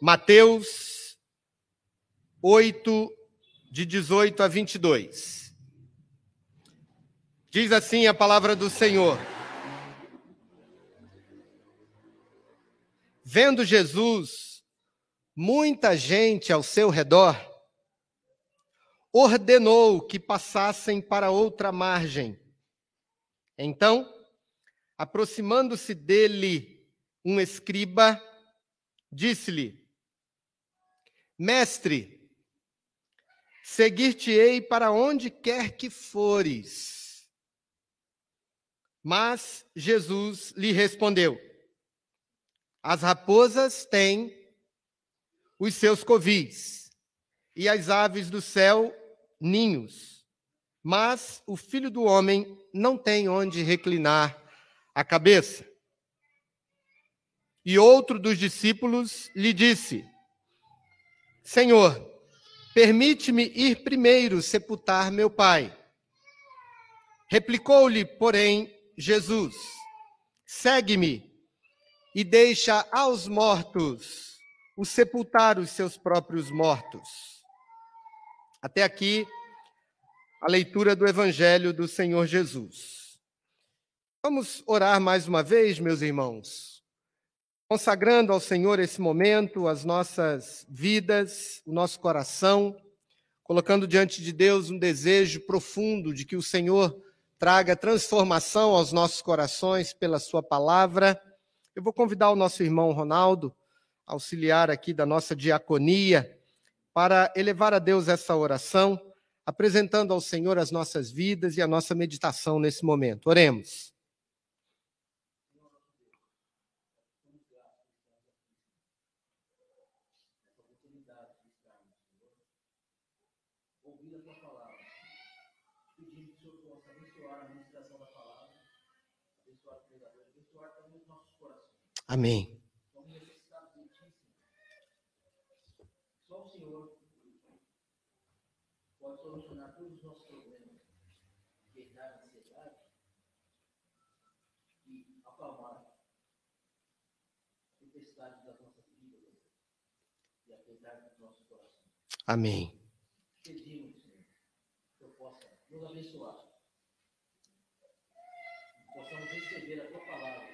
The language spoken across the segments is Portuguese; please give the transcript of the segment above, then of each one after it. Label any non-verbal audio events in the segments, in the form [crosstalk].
Mateus 8, de 18 a 22. Diz assim a palavra do Senhor. Vendo Jesus, muita gente ao seu redor, ordenou que passassem para outra margem. Então, aproximando-se dele um escriba, disse-lhe: Mestre, seguir-te-ei para onde quer que fores. Mas Jesus lhe respondeu: As raposas têm os seus covis, e as aves do céu ninhos, mas o filho do homem não tem onde reclinar a cabeça. E outro dos discípulos lhe disse: Senhor, permite-me ir primeiro sepultar meu pai. Replicou-lhe, porém, Jesus: Segue-me e deixa aos mortos o sepultar os seus próprios mortos. Até aqui a leitura do Evangelho do Senhor Jesus. Vamos orar mais uma vez, meus irmãos consagrando ao Senhor esse momento, as nossas vidas, o nosso coração, colocando diante de Deus um desejo profundo de que o Senhor traga transformação aos nossos corações pela Sua palavra. Eu vou convidar o nosso irmão Ronaldo, auxiliar aqui da nossa diaconia, para elevar a Deus essa oração, apresentando ao Senhor as nossas vidas e a nossa meditação nesse momento. Oremos. Amém. Só o Senhor pode solucionar todos os nossos problemas, verdade, ansiedade, e acalmar a tempestade das nossas vidas e a verdade dos nossos corações. Amém. Pedimos, que eu possa nos abençoar. Possamos receber a tua palavra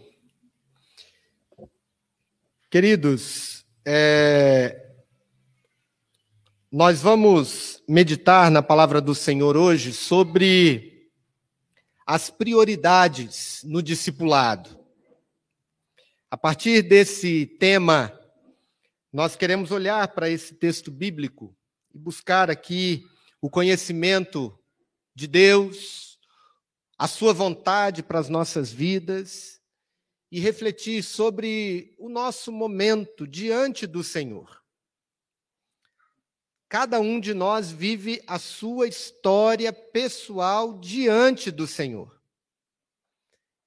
Queridos, é, nós vamos meditar na palavra do Senhor hoje sobre as prioridades no discipulado. A partir desse tema, nós queremos olhar para esse texto bíblico e buscar aqui o conhecimento de Deus, a sua vontade para as nossas vidas e refletir sobre o nosso momento diante do Senhor. Cada um de nós vive a sua história pessoal diante do Senhor.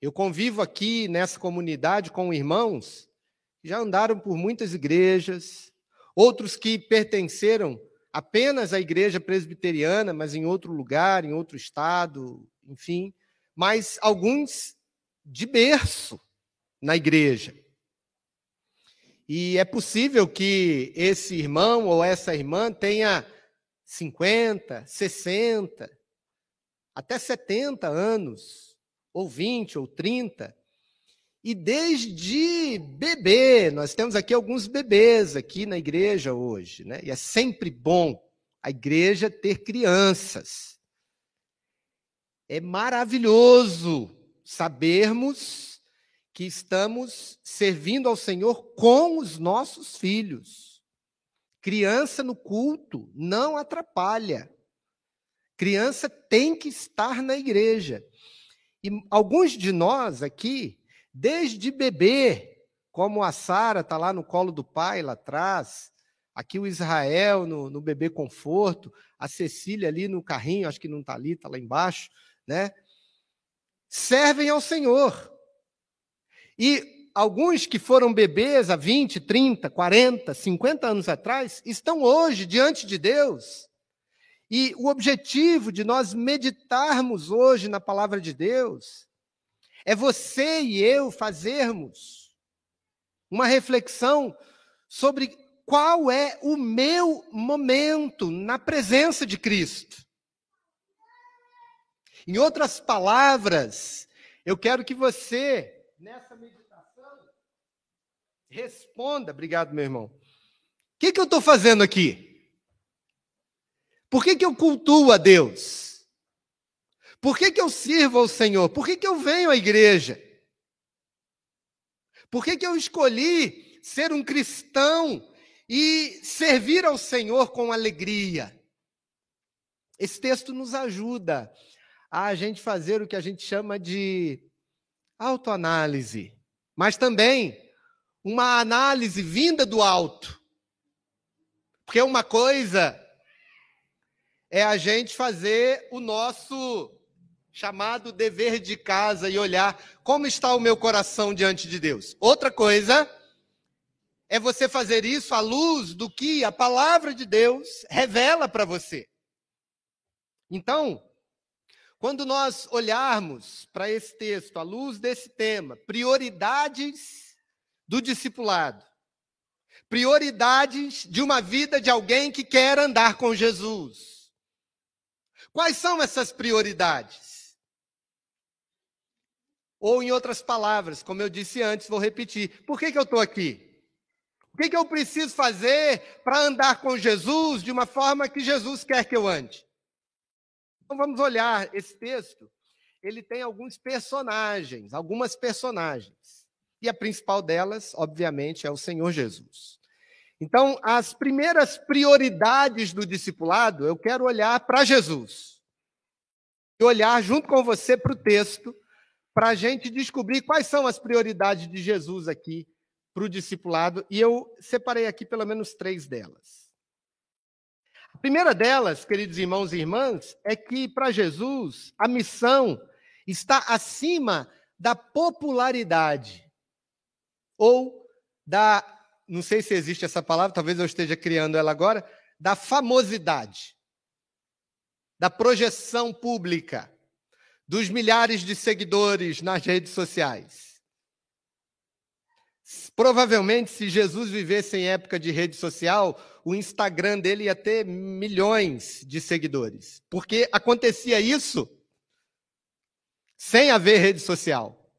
Eu convivo aqui nessa comunidade com irmãos que já andaram por muitas igrejas, outros que pertenceram apenas à igreja presbiteriana, mas em outro lugar, em outro estado, enfim mas alguns de berço na igreja. E é possível que esse irmão ou essa irmã tenha 50, 60, até 70 anos, ou 20 ou 30. E desde bebê, nós temos aqui alguns bebês aqui na igreja hoje, né? E é sempre bom a igreja ter crianças. É maravilhoso sabermos que estamos servindo ao Senhor com os nossos filhos. Criança no culto não atrapalha. Criança tem que estar na igreja. E alguns de nós aqui desde bebê, como a Sara está lá no colo do pai, lá atrás, aqui o Israel no, no bebê conforto, a Cecília ali no carrinho, acho que não está ali, está lá embaixo, né? Servem ao Senhor. E alguns que foram bebês há 20, 30, 40, 50 anos atrás, estão hoje diante de Deus. E o objetivo de nós meditarmos hoje na palavra de Deus é você e eu fazermos uma reflexão sobre qual é o meu momento na presença de Cristo. Em outras palavras, eu quero que você, nessa meditação, responda. Obrigado, meu irmão. O que, que eu estou fazendo aqui? Por que, que eu cultuo a Deus? Por que, que eu sirvo ao Senhor? Por que, que eu venho à igreja? Por que, que eu escolhi ser um cristão e servir ao Senhor com alegria? Esse texto nos ajuda a gente fazer o que a gente chama de autoanálise, mas também uma análise vinda do alto. Porque uma coisa é a gente fazer o nosso chamado dever de casa e olhar como está o meu coração diante de Deus. Outra coisa é você fazer isso à luz do que a palavra de Deus revela para você. Então, quando nós olharmos para esse texto à luz desse tema, prioridades do discipulado, prioridades de uma vida de alguém que quer andar com Jesus. Quais são essas prioridades? Ou, em outras palavras, como eu disse antes, vou repetir: por que, que eu estou aqui? O que, que eu preciso fazer para andar com Jesus de uma forma que Jesus quer que eu ande? Então vamos olhar esse texto. Ele tem alguns personagens, algumas personagens. E a principal delas, obviamente, é o Senhor Jesus. Então, as primeiras prioridades do discipulado, eu quero olhar para Jesus. E olhar junto com você para o texto, para a gente descobrir quais são as prioridades de Jesus aqui para o discipulado. E eu separei aqui pelo menos três delas. Primeira delas, queridos irmãos e irmãs, é que para Jesus a missão está acima da popularidade ou da não sei se existe essa palavra, talvez eu esteja criando ela agora, da famosidade, da projeção pública, dos milhares de seguidores nas redes sociais. Provavelmente, se Jesus vivesse em época de rede social, o Instagram dele ia ter milhões de seguidores. Porque acontecia isso sem haver rede social.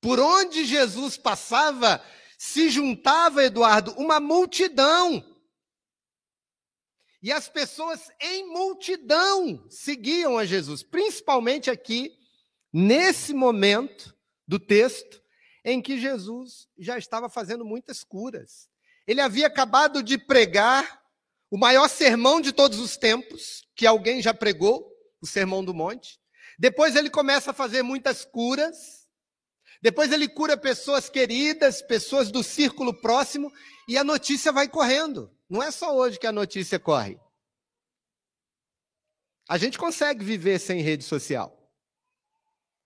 Por onde Jesus passava, se juntava, Eduardo, uma multidão. E as pessoas em multidão seguiam a Jesus, principalmente aqui, nesse momento do texto, em que Jesus já estava fazendo muitas curas. Ele havia acabado de pregar o maior sermão de todos os tempos, que alguém já pregou, o Sermão do Monte. Depois ele começa a fazer muitas curas. Depois ele cura pessoas queridas, pessoas do círculo próximo, e a notícia vai correndo. Não é só hoje que a notícia corre. A gente consegue viver sem rede social.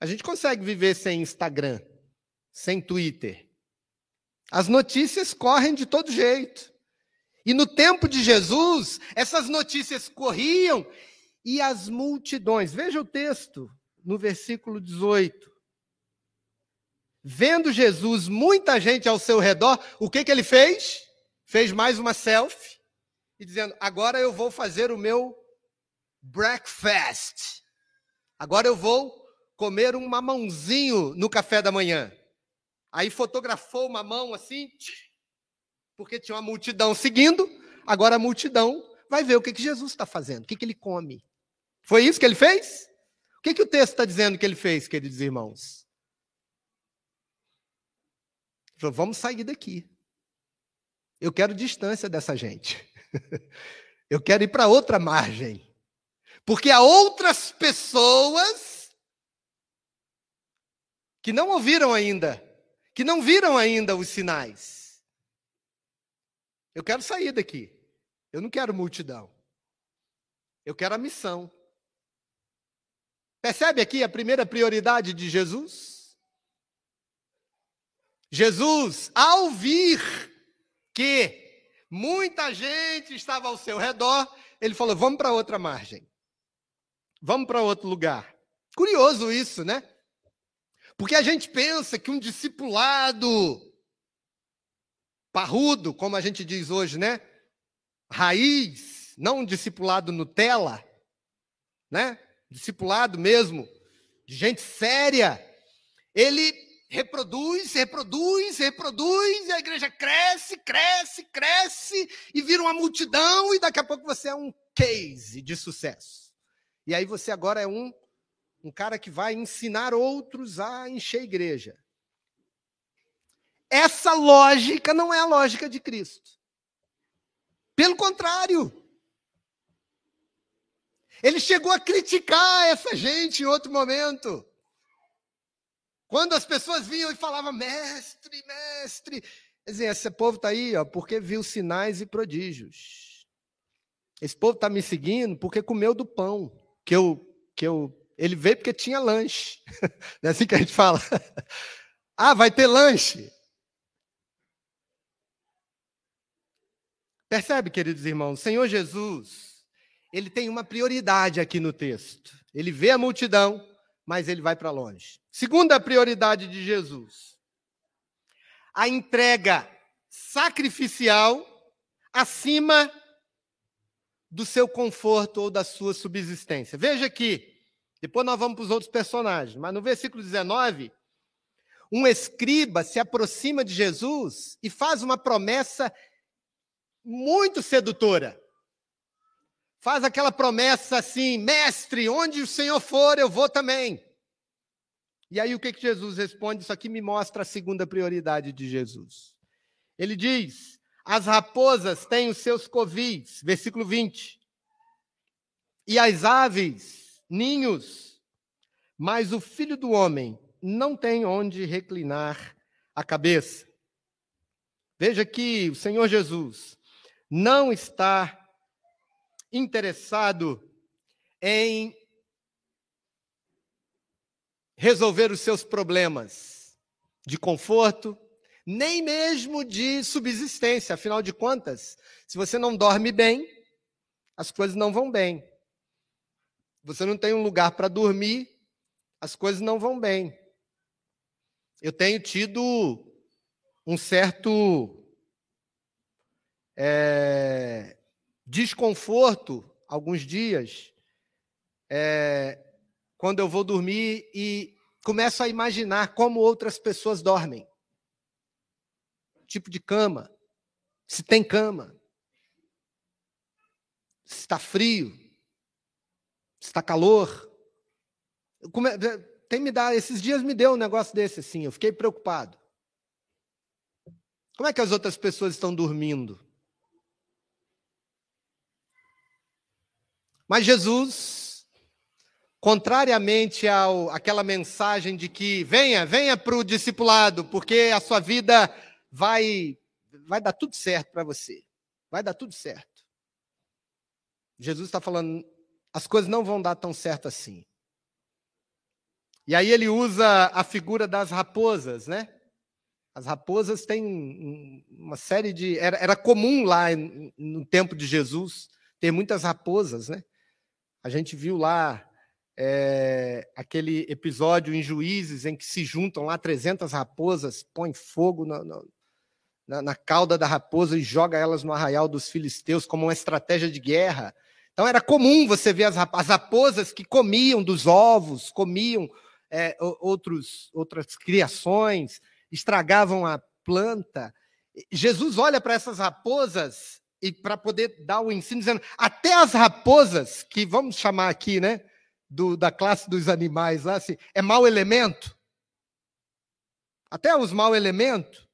A gente consegue viver sem Instagram, sem Twitter. As notícias correm de todo jeito. E no tempo de Jesus, essas notícias corriam e as multidões. Veja o texto no versículo 18. Vendo Jesus, muita gente ao seu redor, o que, que ele fez? Fez mais uma selfie e dizendo: Agora eu vou fazer o meu breakfast. Agora eu vou comer um mamãozinho no café da manhã. Aí fotografou uma mão assim, porque tinha uma multidão seguindo. Agora a multidão vai ver o que, que Jesus está fazendo, o que, que ele come. Foi isso que ele fez? O que, que o texto está dizendo que ele fez, queridos irmãos? Falou, vamos sair daqui. Eu quero distância dessa gente. [laughs] Eu quero ir para outra margem. Porque há outras pessoas que não ouviram ainda, que não viram ainda os sinais. Eu quero sair daqui. Eu não quero multidão. Eu quero a missão. Percebe aqui a primeira prioridade de Jesus? Jesus, ao vir que muita gente estava ao seu redor, ele falou: vamos para outra margem. Vamos para outro lugar. Curioso isso, né? Porque a gente pensa que um discipulado parrudo, como a gente diz hoje, né? Raiz, não um discipulado Nutella, né? Discipulado mesmo, de gente séria. Ele reproduz, reproduz, reproduz, e a igreja cresce, cresce, cresce, e vira uma multidão, e daqui a pouco você é um case de sucesso. E aí você agora é um um cara que vai ensinar outros a encher a igreja. Essa lógica não é a lógica de Cristo. Pelo contrário. Ele chegou a criticar essa gente em outro momento. Quando as pessoas vinham e falavam, mestre, mestre. Dizem, esse povo está aí ó, porque viu sinais e prodígios. Esse povo está me seguindo porque comeu do pão que eu, que eu ele veio porque tinha lanche. [laughs] Não é assim que a gente fala. [laughs] Ah, vai ter lanche. Percebe, queridos irmãos, Senhor Jesus, ele tem uma prioridade aqui no texto. Ele vê a multidão, mas ele vai para longe. Segunda prioridade de Jesus: a entrega sacrificial acima do seu conforto ou da sua subsistência. Veja aqui, depois nós vamos para os outros personagens. Mas no versículo 19, um escriba se aproxima de Jesus e faz uma promessa muito sedutora. Faz aquela promessa assim: mestre, onde o Senhor for, eu vou também. E aí o que, que Jesus responde? Isso aqui me mostra a segunda prioridade de Jesus. Ele diz: as raposas têm os seus covis, versículo 20, e as aves ninhos, mas o filho do homem não tem onde reclinar a cabeça. Veja que o Senhor Jesus não está interessado em resolver os seus problemas de conforto, nem mesmo de subsistência. Afinal de contas, se você não dorme bem, as coisas não vão bem você não tem um lugar para dormir, as coisas não vão bem. Eu tenho tido um certo é, desconforto alguns dias é, quando eu vou dormir e começo a imaginar como outras pessoas dormem. Tipo de cama, se tem cama, se está frio, Está calor? Come... Tem me dar, esses dias me deu um negócio desse assim, eu fiquei preocupado. Como é que as outras pessoas estão dormindo? Mas Jesus, contrariamente ao aquela mensagem de que venha, venha para o discipulado, porque a sua vida vai vai dar tudo certo para você. Vai dar tudo certo. Jesus está falando, as coisas não vão dar tão certo assim. E aí ele usa a figura das raposas, né? As raposas têm uma série de. Era, era comum lá no tempo de Jesus ter muitas raposas, né? A gente viu lá é, aquele episódio em Juízes em que se juntam lá 300 raposas, põem fogo na, na, na cauda da raposa e joga elas no arraial dos filisteus como uma estratégia de guerra. Então era comum você ver as, as raposas que comiam dos ovos, comiam é, outros, outras criações, estragavam a planta. Jesus olha para essas raposas e para poder dar o ensino, dizendo: até as raposas, que vamos chamar aqui, né, do, da classe dos animais lá, assim, é mau elemento. Até os mau elementos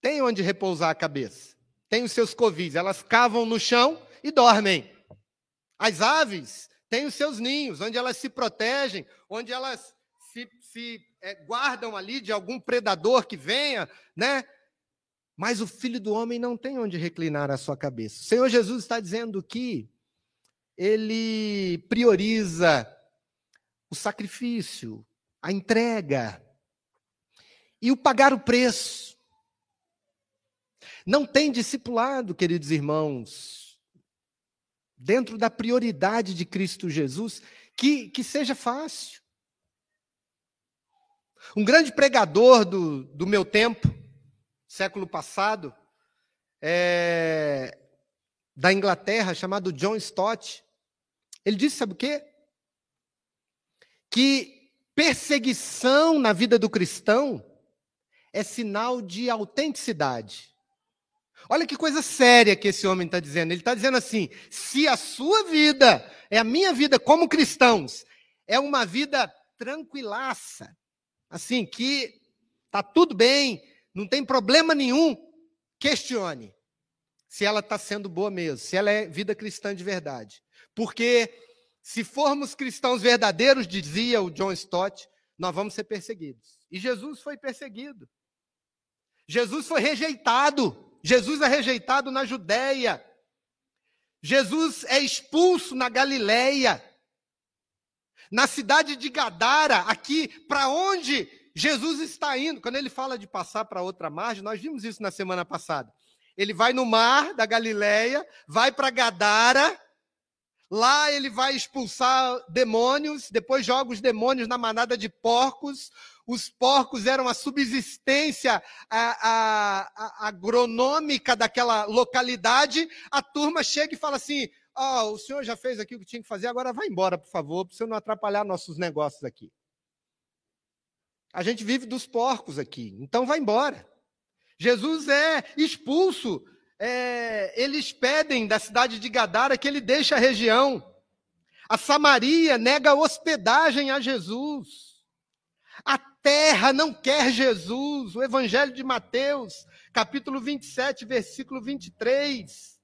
têm onde repousar a cabeça, têm os seus covis, elas cavam no chão e dormem. As aves têm os seus ninhos, onde elas se protegem, onde elas se, se é, guardam ali de algum predador que venha, né? Mas o filho do homem não tem onde reclinar a sua cabeça. O Senhor Jesus está dizendo que ele prioriza o sacrifício, a entrega e o pagar o preço. Não tem discipulado, queridos irmãos, dentro da prioridade de Cristo Jesus, que, que seja fácil. Um grande pregador do, do meu tempo, século passado, é, da Inglaterra, chamado John Stott, ele disse: sabe o quê? Que perseguição na vida do cristão é sinal de autenticidade. Olha que coisa séria que esse homem está dizendo. Ele está dizendo assim: se a sua vida é a minha vida como cristãos, é uma vida tranquilaça, assim, que está tudo bem, não tem problema nenhum, questione se ela está sendo boa mesmo, se ela é vida cristã de verdade. Porque se formos cristãos verdadeiros, dizia o John Stott, nós vamos ser perseguidos. E Jesus foi perseguido. Jesus foi rejeitado. Jesus é rejeitado na Judéia. Jesus é expulso na Galileia. Na cidade de Gadara, aqui, para onde Jesus está indo? Quando ele fala de passar para outra margem, nós vimos isso na semana passada. Ele vai no mar da Galileia, vai para Gadara, Lá ele vai expulsar demônios, depois joga os demônios na manada de porcos. Os porcos eram a subsistência a, a, a, agronômica daquela localidade. A turma chega e fala assim: oh, o senhor já fez aqui o que tinha que fazer, agora vai embora, por favor, para você não atrapalhar nossos negócios aqui. A gente vive dos porcos aqui, então vai embora. Jesus é expulso é, eles pedem da cidade de Gadara que ele deixe a região. A Samaria nega hospedagem a Jesus. A terra não quer Jesus. O Evangelho de Mateus, capítulo 27, versículo 23.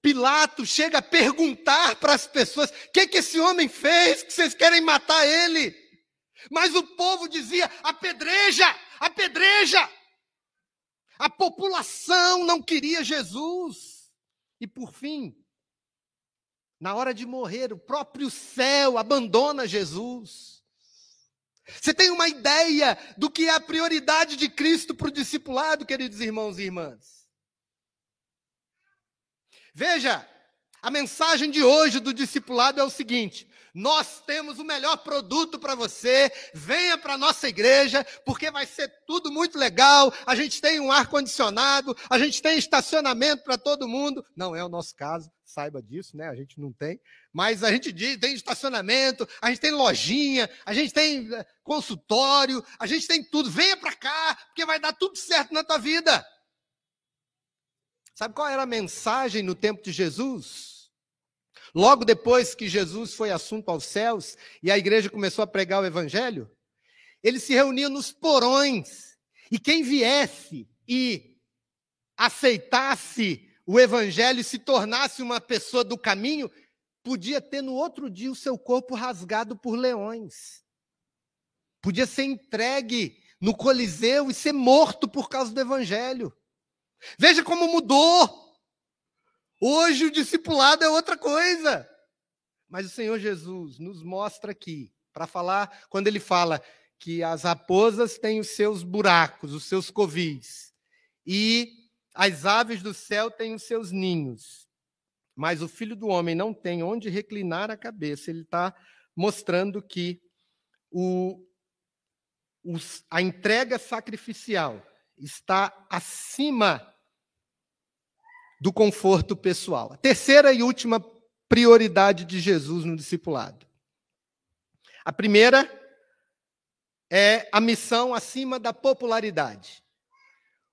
Pilato chega a perguntar para as pessoas: o que, que esse homem fez que vocês querem matar ele? Mas o povo dizia: apedreja, apedreja. A população não queria Jesus. E por fim, na hora de morrer, o próprio céu abandona Jesus. Você tem uma ideia do que é a prioridade de Cristo para o discipulado, queridos irmãos e irmãs? Veja, a mensagem de hoje do discipulado é o seguinte: nós temos o melhor produto para você. Venha para a nossa igreja, porque vai ser tudo muito legal. A gente tem um ar-condicionado, a gente tem estacionamento para todo mundo. Não é o nosso caso, saiba disso, né? A gente não tem. Mas a gente tem estacionamento, a gente tem lojinha, a gente tem eh, consultório, a gente tem tudo. Venha para cá, porque vai dar tudo certo na tua vida. Sabe qual era a mensagem no tempo de Jesus? Logo depois que Jesus foi assunto aos céus e a igreja começou a pregar o evangelho, ele se reunia nos porões. E quem viesse e aceitasse o evangelho e se tornasse uma pessoa do caminho, podia ter no outro dia o seu corpo rasgado por leões. Podia ser entregue no Coliseu e ser morto por causa do evangelho. Veja como mudou. Hoje o discipulado é outra coisa. Mas o Senhor Jesus nos mostra aqui, para falar, quando ele fala que as raposas têm os seus buracos, os seus covis, e as aves do céu têm os seus ninhos, mas o filho do homem não tem onde reclinar a cabeça. Ele está mostrando que o, a entrega sacrificial está acima do conforto pessoal. A terceira e última prioridade de Jesus no discipulado. A primeira é a missão acima da popularidade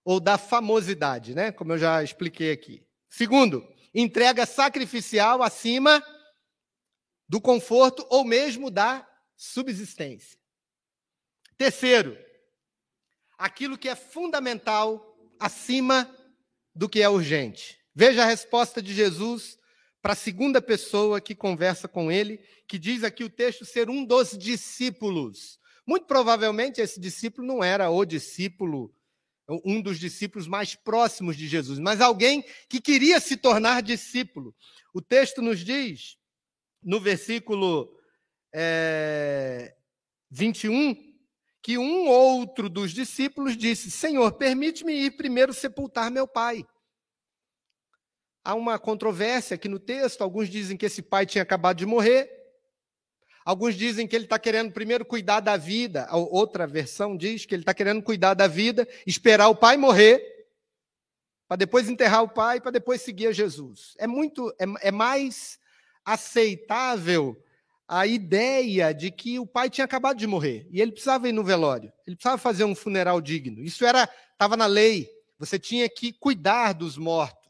ou da famosidade, né? Como eu já expliquei aqui. Segundo, entrega sacrificial acima do conforto ou mesmo da subsistência. Terceiro, aquilo que é fundamental acima do que é urgente. Veja a resposta de Jesus para a segunda pessoa que conversa com ele, que diz aqui o texto ser um dos discípulos. Muito provavelmente esse discípulo não era o discípulo, um dos discípulos mais próximos de Jesus, mas alguém que queria se tornar discípulo. O texto nos diz, no versículo é, 21, que um outro dos discípulos disse: Senhor, permite-me ir primeiro sepultar meu pai. Há uma controvérsia aqui no texto. Alguns dizem que esse pai tinha acabado de morrer. Alguns dizem que ele está querendo primeiro cuidar da vida. A outra versão diz que ele está querendo cuidar da vida, esperar o pai morrer, para depois enterrar o pai, para depois seguir a Jesus. É muito, é, é mais aceitável a ideia de que o pai tinha acabado de morrer e ele precisava ir no velório, ele precisava fazer um funeral digno. Isso era estava na lei. Você tinha que cuidar dos mortos.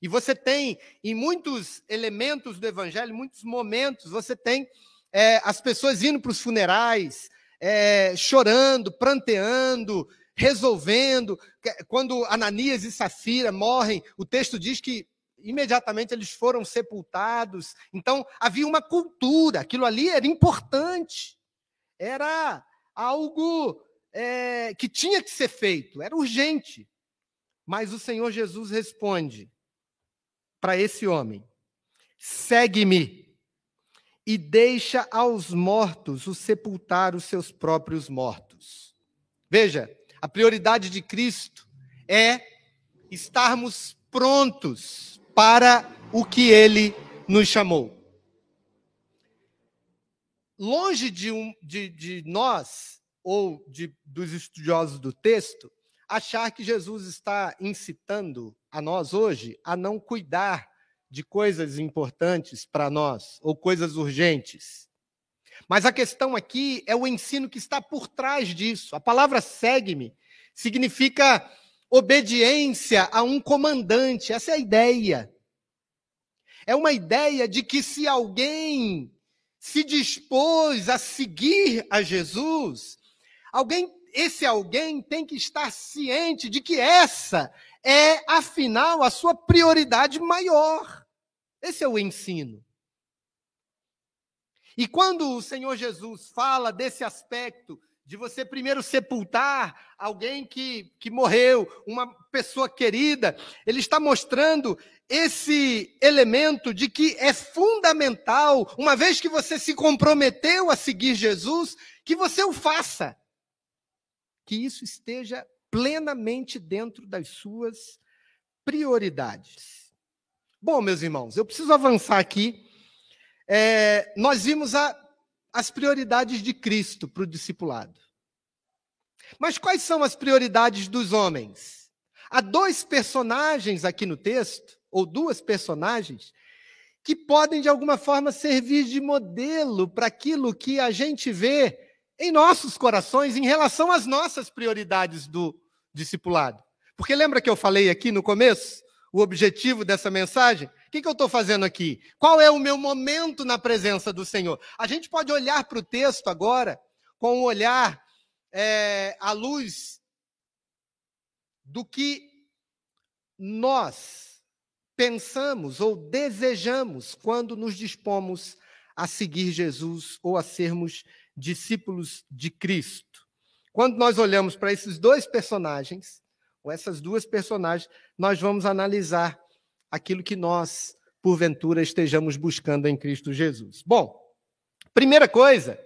E você tem em muitos elementos do evangelho, muitos momentos, você tem é, as pessoas indo para os funerais, é, chorando, pranteando, resolvendo. Quando Ananias e Safira morrem, o texto diz que imediatamente eles foram sepultados. Então, havia uma cultura, aquilo ali era importante, era algo é, que tinha que ser feito, era urgente. Mas o Senhor Jesus responde para esse homem: segue-me e deixa aos mortos o sepultar os seus próprios mortos. Veja, a prioridade de Cristo é estarmos prontos para o que ele nos chamou. Longe de, um, de, de nós, ou de, dos estudiosos do texto, achar que Jesus está incitando a nós hoje a não cuidar de coisas importantes para nós, ou coisas urgentes. Mas a questão aqui é o ensino que está por trás disso. A palavra segue-me significa obediência a um comandante. Essa é a ideia. É uma ideia de que se alguém se dispôs a seguir a Jesus, alguém, esse alguém tem que estar ciente de que essa é, afinal, a sua prioridade maior. Esse é o ensino. E quando o Senhor Jesus fala desse aspecto de você primeiro sepultar alguém que, que morreu, uma pessoa querida. Ele está mostrando esse elemento de que é fundamental, uma vez que você se comprometeu a seguir Jesus, que você o faça. Que isso esteja plenamente dentro das suas prioridades. Bom, meus irmãos, eu preciso avançar aqui. É, nós vimos a as prioridades de Cristo para o discipulado. Mas quais são as prioridades dos homens? Há dois personagens aqui no texto, ou duas personagens, que podem de alguma forma servir de modelo para aquilo que a gente vê em nossos corações em relação às nossas prioridades do discipulado. Porque lembra que eu falei aqui no começo o objetivo dessa mensagem? O que, que eu estou fazendo aqui? Qual é o meu momento na presença do Senhor? A gente pode olhar para o texto agora com um olhar é, à luz do que nós pensamos ou desejamos quando nos dispomos a seguir Jesus ou a sermos discípulos de Cristo. Quando nós olhamos para esses dois personagens, ou essas duas personagens, nós vamos analisar aquilo que nós, porventura, estejamos buscando em Cristo Jesus. Bom, primeira coisa,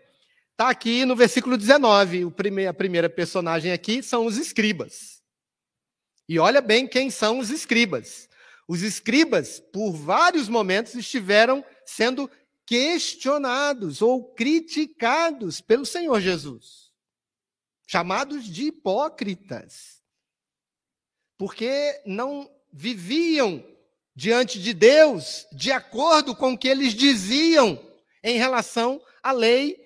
está aqui no versículo 19. O prime a primeira personagem aqui são os escribas. E olha bem quem são os escribas. Os escribas, por vários momentos, estiveram sendo questionados ou criticados pelo Senhor Jesus, chamados de hipócritas, porque não viviam diante de Deus de acordo com o que eles diziam em relação à lei,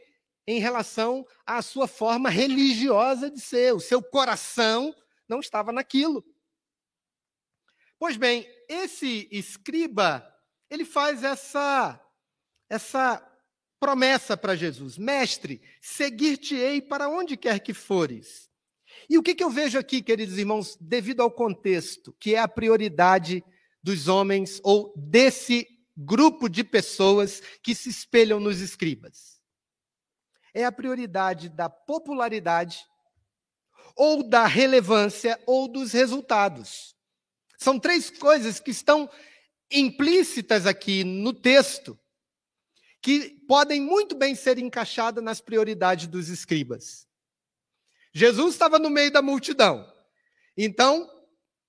em relação à sua forma religiosa de ser. O seu coração não estava naquilo. Pois bem, esse escriba, ele faz essa essa promessa para Jesus: Mestre, seguir-te-ei para onde quer que fores. E o que, que eu vejo aqui, queridos irmãos, devido ao contexto, que é a prioridade dos homens ou desse grupo de pessoas que se espelham nos escribas? É a prioridade da popularidade, ou da relevância, ou dos resultados. São três coisas que estão implícitas aqui no texto, que podem muito bem ser encaixadas nas prioridades dos escribas. Jesus estava no meio da multidão. Então,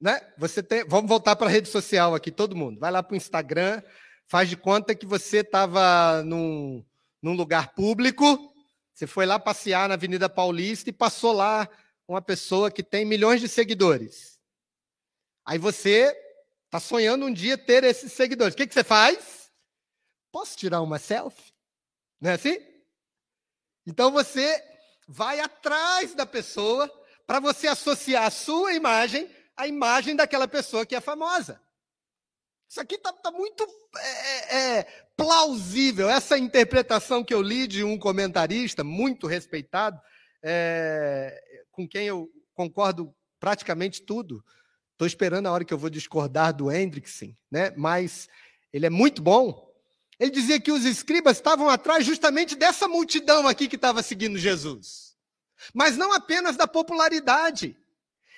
né, você tem, vamos voltar para a rede social aqui, todo mundo. Vai lá para o Instagram, faz de conta que você estava num, num lugar público, você foi lá passear na Avenida Paulista e passou lá uma pessoa que tem milhões de seguidores. Aí você está sonhando um dia ter esses seguidores. O que, que você faz? Posso tirar uma selfie? Não é assim? Então você vai atrás da pessoa para você associar a sua imagem à imagem daquela pessoa que é famosa. Isso aqui está tá muito é, é, é, plausível. Essa interpretação que eu li de um comentarista muito respeitado, é, com quem eu concordo praticamente tudo. Estou esperando a hora que eu vou discordar do Hendrickson, né? mas ele é muito bom. Ele dizia que os escribas estavam atrás justamente dessa multidão aqui que estava seguindo Jesus. Mas não apenas da popularidade.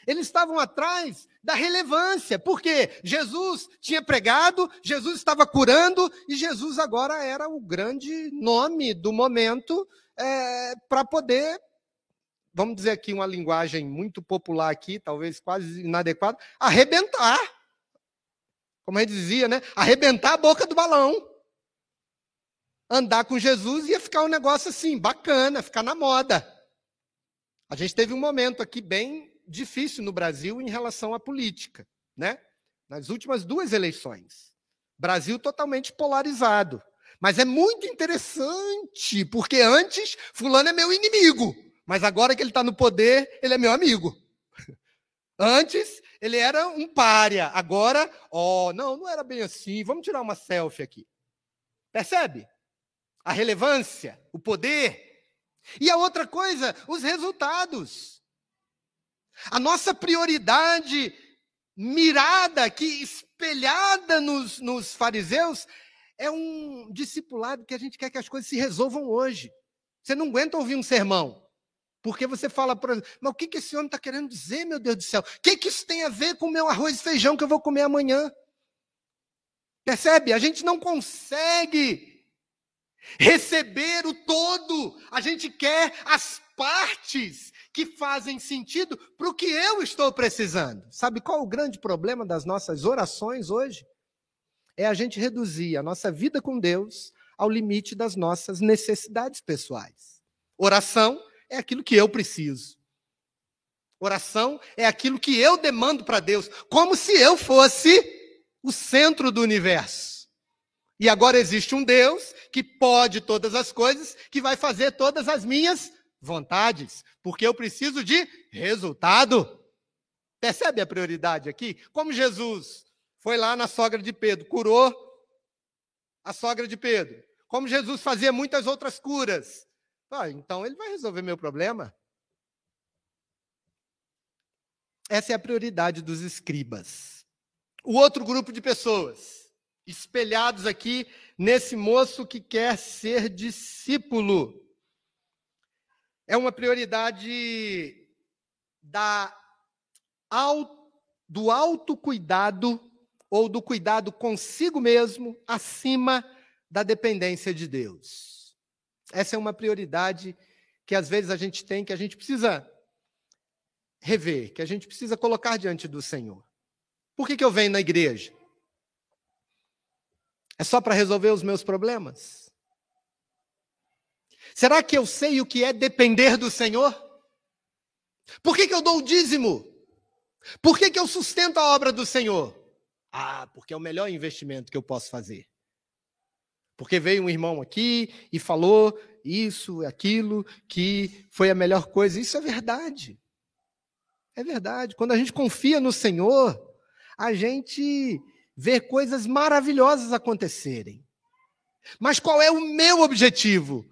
Eles estavam atrás da relevância, porque Jesus tinha pregado, Jesus estava curando e Jesus agora era o grande nome do momento é, para poder, vamos dizer aqui uma linguagem muito popular aqui, talvez quase inadequada, arrebentar. Como gente dizia, né? Arrebentar a boca do balão. Andar com Jesus ia ficar um negócio assim, bacana, ficar na moda. A gente teve um momento aqui bem difícil no Brasil em relação à política, né? Nas últimas duas eleições. Brasil totalmente polarizado. Mas é muito interessante, porque antes fulano é meu inimigo, mas agora que ele está no poder, ele é meu amigo. [laughs] Antes ele era um párea, agora, ó, oh, não, não era bem assim. Vamos tirar uma selfie aqui. Percebe? A relevância, o poder. E a outra coisa, os resultados. A nossa prioridade mirada aqui, espelhada nos, nos fariseus, é um discipulado que a gente quer que as coisas se resolvam hoje. Você não aguenta ouvir um sermão. Porque você fala, por exemplo, mas o que, que esse homem está querendo dizer, meu Deus do céu? O que, que isso tem a ver com o meu arroz e feijão que eu vou comer amanhã? Percebe? A gente não consegue receber o todo, a gente quer as partes que fazem sentido para o que eu estou precisando. Sabe qual o grande problema das nossas orações hoje? É a gente reduzir a nossa vida com Deus ao limite das nossas necessidades pessoais. Oração é aquilo que eu preciso. Oração é aquilo que eu demando para Deus, como se eu fosse o centro do universo. E agora existe um Deus que pode todas as coisas, que vai fazer todas as minhas vontades, porque eu preciso de resultado. Percebe a prioridade aqui? Como Jesus foi lá na sogra de Pedro, curou a sogra de Pedro. Como Jesus fazia muitas outras curas. Ah, então ele vai resolver meu problema. Essa é a prioridade dos escribas. O outro grupo de pessoas, espelhados aqui nesse moço que quer ser discípulo é uma prioridade da, do autocuidado ou do cuidado consigo mesmo acima da dependência de Deus. Essa é uma prioridade que às vezes a gente tem, que a gente precisa rever, que a gente precisa colocar diante do Senhor. Por que, que eu venho na igreja? É só para resolver os meus problemas? Será que eu sei o que é depender do Senhor? Por que, que eu dou o dízimo? Por que, que eu sustento a obra do Senhor? Ah, porque é o melhor investimento que eu posso fazer. Porque veio um irmão aqui e falou isso, aquilo, que foi a melhor coisa. Isso é verdade. É verdade. Quando a gente confia no Senhor, a gente vê coisas maravilhosas acontecerem. Mas qual é o meu objetivo?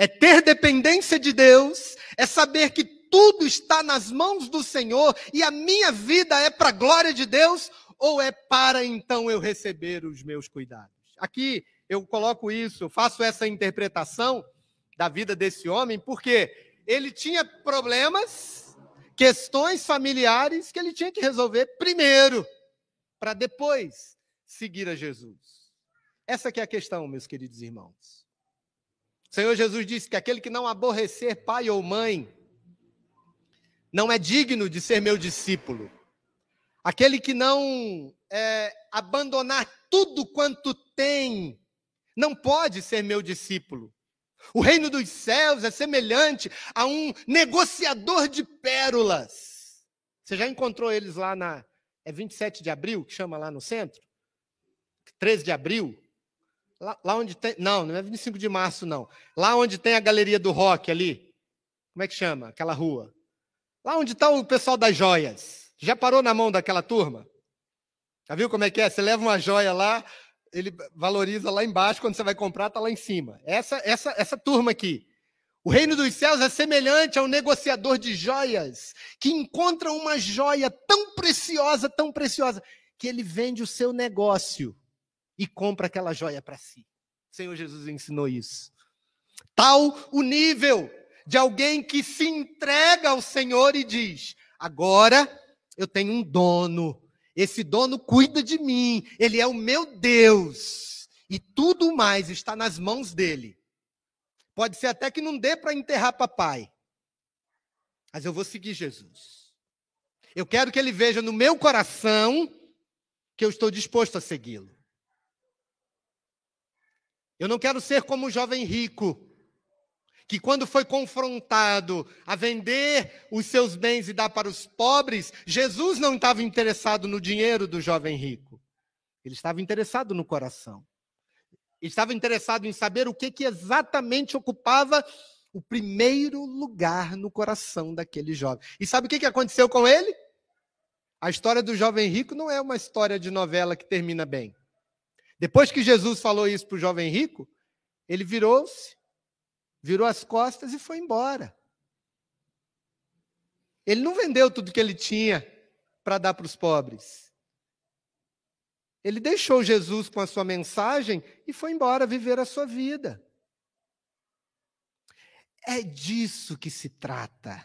é ter dependência de Deus, é saber que tudo está nas mãos do Senhor e a minha vida é para a glória de Deus, ou é para então eu receber os meus cuidados? aqui eu coloco isso, eu faço essa interpretação da vida desse homem, porque ele tinha problemas, questões familiares que ele tinha que resolver primeiro, para depois seguir a Jesus. Essa que é a questão, meus queridos irmãos. O Senhor Jesus disse que aquele que não aborrecer pai ou mãe não é digno de ser meu discípulo. Aquele que não é, abandonar tudo quanto tem não pode ser meu discípulo. O reino dos céus é semelhante a um negociador de pérolas. Você já encontrou eles lá na. É 27 de abril, que chama lá no centro? 13 de abril? Lá, lá, onde tem. Não, não é 25 de março, não. Lá onde tem a galeria do rock ali. Como é que chama? Aquela rua. Lá onde está o pessoal das joias. Já parou na mão daquela turma? Já viu como é que é? Você leva uma joia lá, ele valoriza lá embaixo, quando você vai comprar, está lá em cima. Essa, essa, essa turma aqui. O reino dos céus é semelhante a um negociador de joias que encontra uma joia tão preciosa, tão preciosa, que ele vende o seu negócio e compra aquela joia para si. O Senhor Jesus ensinou isso. Tal o nível de alguém que se entrega ao Senhor e diz: agora eu tenho um dono, esse dono cuida de mim, ele é o meu Deus, e tudo mais está nas mãos dele. Pode ser até que não dê para enterrar papai, mas eu vou seguir Jesus. Eu quero que ele veja no meu coração que eu estou disposto a segui-lo. Eu não quero ser como o jovem rico que quando foi confrontado a vender os seus bens e dar para os pobres, Jesus não estava interessado no dinheiro do jovem rico. Ele estava interessado no coração. Estava interessado em saber o que, que exatamente ocupava o primeiro lugar no coração daquele jovem. E sabe o que, que aconteceu com ele? A história do jovem rico não é uma história de novela que termina bem. Depois que Jesus falou isso para o jovem rico, ele virou-se virou as costas e foi embora. Ele não vendeu tudo que ele tinha para dar para os pobres. Ele deixou Jesus com a sua mensagem e foi embora viver a sua vida. É disso que se trata.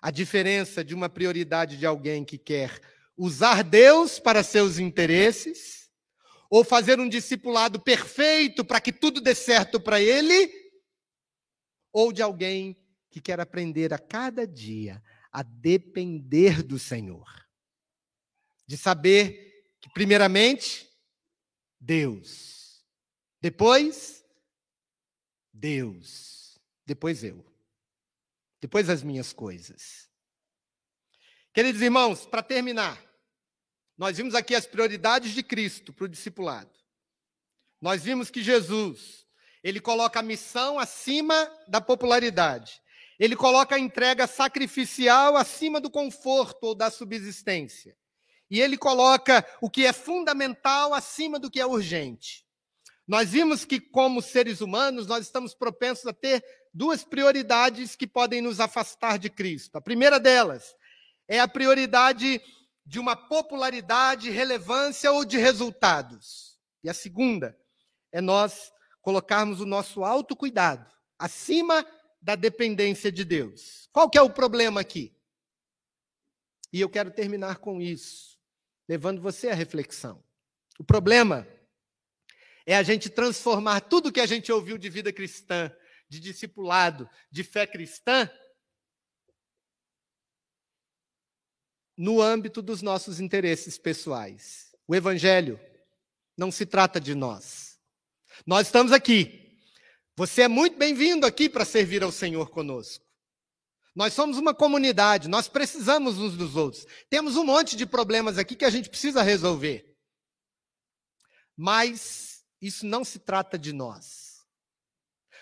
A diferença de uma prioridade de alguém que quer usar Deus para seus interesses, ou fazer um discipulado perfeito para que tudo dê certo para ele, ou de alguém que quer aprender a cada dia a depender do Senhor. De saber que, primeiramente, Deus. Depois, Deus. Depois eu. Depois as minhas coisas. Queridos irmãos, para terminar, nós vimos aqui as prioridades de Cristo para o discipulado. Nós vimos que Jesus ele coloca a missão acima da popularidade. Ele coloca a entrega sacrificial acima do conforto ou da subsistência. E ele coloca o que é fundamental acima do que é urgente. Nós vimos que, como seres humanos, nós estamos propensos a ter duas prioridades que podem nos afastar de Cristo. A primeira delas é a prioridade de uma popularidade, relevância ou de resultados. E a segunda é nós colocarmos o nosso autocuidado acima da dependência de Deus. Qual que é o problema aqui? E eu quero terminar com isso, levando você à reflexão. O problema é a gente transformar tudo que a gente ouviu de vida cristã, de discipulado, de fé cristã, no âmbito dos nossos interesses pessoais. O evangelho não se trata de nós. Nós estamos aqui. Você é muito bem-vindo aqui para servir ao Senhor conosco. Nós somos uma comunidade, nós precisamos uns dos outros. Temos um monte de problemas aqui que a gente precisa resolver. Mas isso não se trata de nós.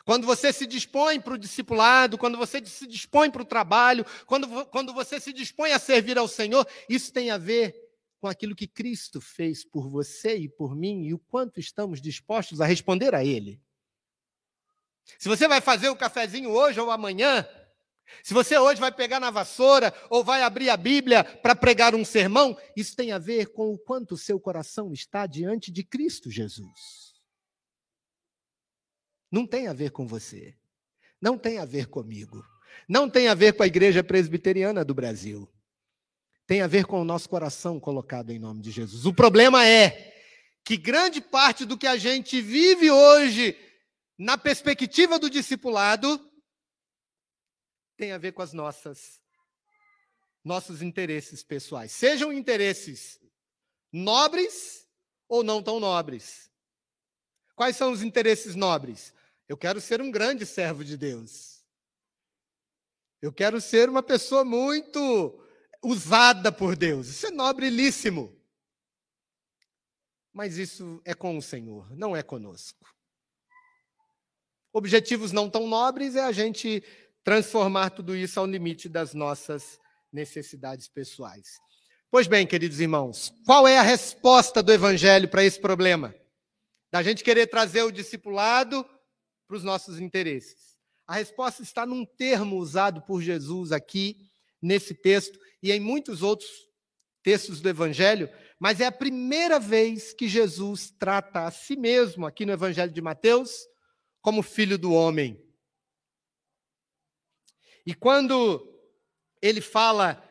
Quando você se dispõe para o discipulado, quando você se dispõe para o trabalho, quando, quando você se dispõe a servir ao Senhor, isso tem a ver com aquilo que Cristo fez por você e por mim e o quanto estamos dispostos a responder a Ele. Se você vai fazer o cafezinho hoje ou amanhã, se você hoje vai pegar na vassoura ou vai abrir a Bíblia para pregar um sermão, isso tem a ver com o quanto o seu coração está diante de Cristo Jesus. Não tem a ver com você. Não tem a ver comigo. Não tem a ver com a Igreja Presbiteriana do Brasil. Tem a ver com o nosso coração colocado em nome de Jesus. O problema é que grande parte do que a gente vive hoje, na perspectiva do discipulado, tem a ver com as nossas nossos interesses pessoais, sejam interesses nobres ou não tão nobres. Quais são os interesses nobres? Eu quero ser um grande servo de Deus. Eu quero ser uma pessoa muito usada por Deus. Isso é nobrilíssimo. Mas isso é com o Senhor, não é conosco. Objetivos não tão nobres é a gente transformar tudo isso ao limite das nossas necessidades pessoais. Pois bem, queridos irmãos, qual é a resposta do Evangelho para esse problema? Da gente querer trazer o discipulado para os nossos interesses. A resposta está num termo usado por Jesus aqui, nesse texto, e em muitos outros textos do Evangelho, mas é a primeira vez que Jesus trata a si mesmo, aqui no Evangelho de Mateus, como filho do homem. E quando ele fala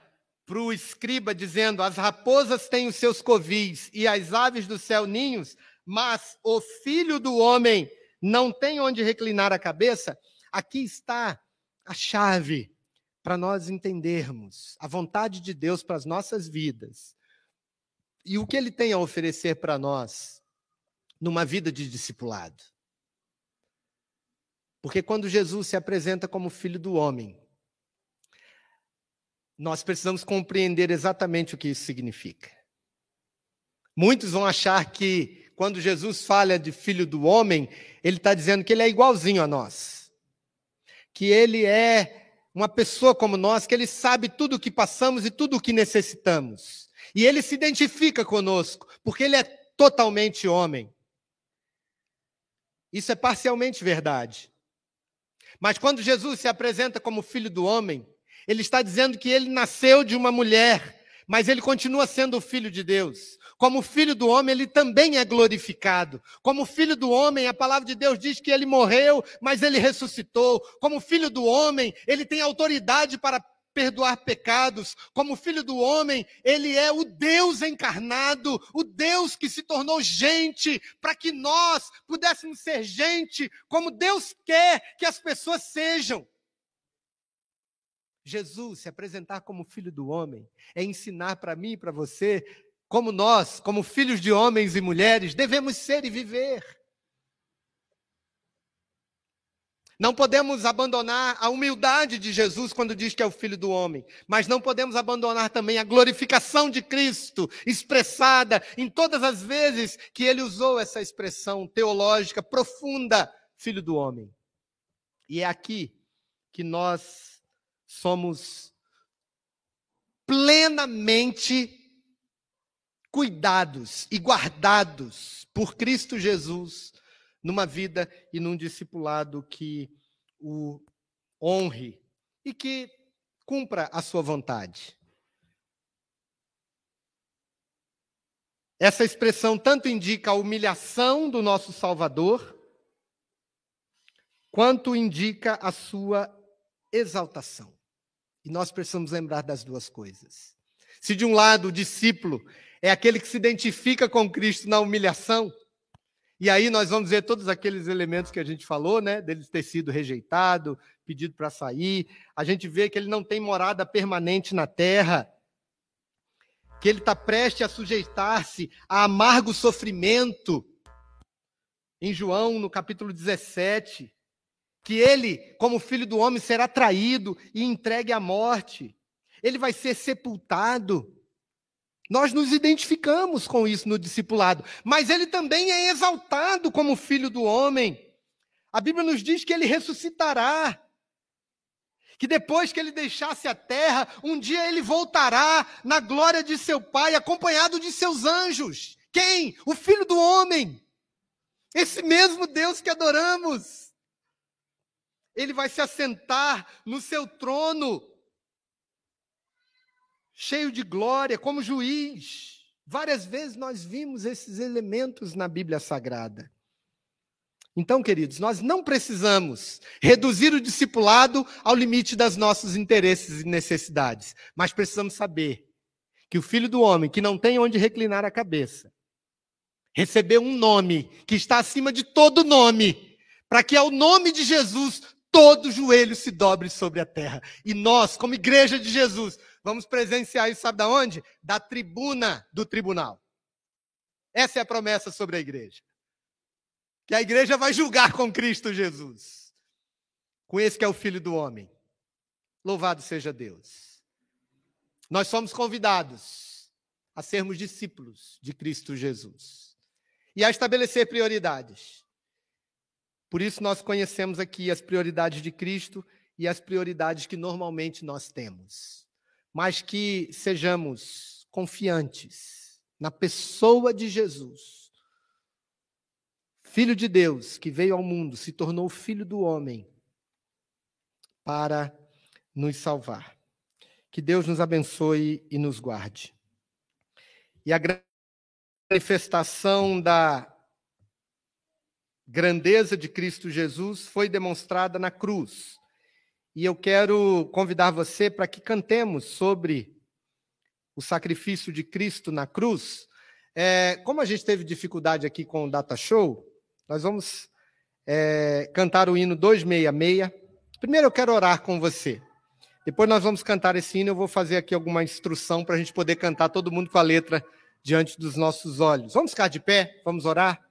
para o escriba, dizendo: As raposas têm os seus covis e as aves do céu ninhos, mas o filho do homem não tem onde reclinar a cabeça. Aqui está a chave para nós entendermos a vontade de Deus para as nossas vidas e o que ele tem a oferecer para nós numa vida de discipulado. Porque quando Jesus se apresenta como filho do homem, nós precisamos compreender exatamente o que isso significa. Muitos vão achar que quando Jesus fala de filho do homem, ele está dizendo que ele é igualzinho a nós, que ele é uma pessoa como nós, que ele sabe tudo o que passamos e tudo o que necessitamos. E ele se identifica conosco, porque ele é totalmente homem. Isso é parcialmente verdade. Mas quando Jesus se apresenta como filho do homem, ele está dizendo que ele nasceu de uma mulher, mas ele continua sendo o filho de Deus. Como filho do homem, ele também é glorificado. Como filho do homem, a palavra de Deus diz que ele morreu, mas ele ressuscitou. Como filho do homem, ele tem autoridade para perdoar pecados. Como filho do homem, ele é o Deus encarnado, o Deus que se tornou gente, para que nós pudéssemos ser gente, como Deus quer que as pessoas sejam. Jesus se apresentar como filho do homem é ensinar para mim e para você como nós, como filhos de homens e mulheres, devemos ser e viver. Não podemos abandonar a humildade de Jesus quando diz que é o filho do homem, mas não podemos abandonar também a glorificação de Cristo, expressada em todas as vezes que ele usou essa expressão teológica profunda, filho do homem. E é aqui que nós somos plenamente cuidados e guardados por Cristo Jesus numa vida e num discipulado que o honre e que cumpra a sua vontade. Essa expressão tanto indica a humilhação do nosso Salvador, quanto indica a sua exaltação. E nós precisamos lembrar das duas coisas. Se de um lado o discípulo é aquele que se identifica com Cristo na humilhação, e aí nós vamos ver todos aqueles elementos que a gente falou, né? Dele ter sido rejeitado, pedido para sair. A gente vê que ele não tem morada permanente na terra, que ele está prestes a sujeitar-se a amargo sofrimento. Em João, no capítulo 17, que ele, como filho do homem, será traído e entregue à morte. Ele vai ser sepultado. Nós nos identificamos com isso no discipulado, mas ele também é exaltado como filho do homem. A Bíblia nos diz que ele ressuscitará. Que depois que ele deixasse a terra, um dia ele voltará na glória de seu Pai, acompanhado de seus anjos. Quem? O Filho do Homem. Esse mesmo Deus que adoramos. Ele vai se assentar no seu trono cheio de glória, como juiz. Várias vezes nós vimos esses elementos na Bíblia Sagrada. Então, queridos, nós não precisamos reduzir o discipulado ao limite das nossos interesses e necessidades, mas precisamos saber que o filho do homem, que não tem onde reclinar a cabeça, recebeu um nome que está acima de todo nome, para que ao nome de Jesus todo joelho se dobre sobre a terra. E nós, como igreja de Jesus, vamos presenciar isso, sabe da onde? Da tribuna do tribunal. Essa é a promessa sobre a igreja. Que a igreja vai julgar com Cristo Jesus. Com esse que é o Filho do Homem. Louvado seja Deus. Nós somos convidados a sermos discípulos de Cristo Jesus e a estabelecer prioridades. Por isso, nós conhecemos aqui as prioridades de Cristo e as prioridades que normalmente nós temos. Mas que sejamos confiantes na pessoa de Jesus, Filho de Deus, que veio ao mundo, se tornou filho do homem para nos salvar. Que Deus nos abençoe e nos guarde. E a manifestação da grandeza de Cristo Jesus foi demonstrada na cruz. E eu quero convidar você para que cantemos sobre o sacrifício de Cristo na cruz. É, como a gente teve dificuldade aqui com o Data Show, nós vamos é, cantar o hino 266. Primeiro eu quero orar com você. Depois nós vamos cantar esse hino. Eu vou fazer aqui alguma instrução para a gente poder cantar todo mundo com a letra diante dos nossos olhos. Vamos ficar de pé? Vamos orar?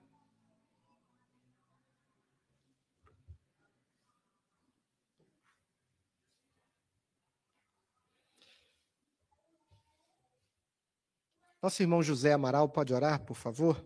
Nosso irmão José Amaral pode orar, por favor?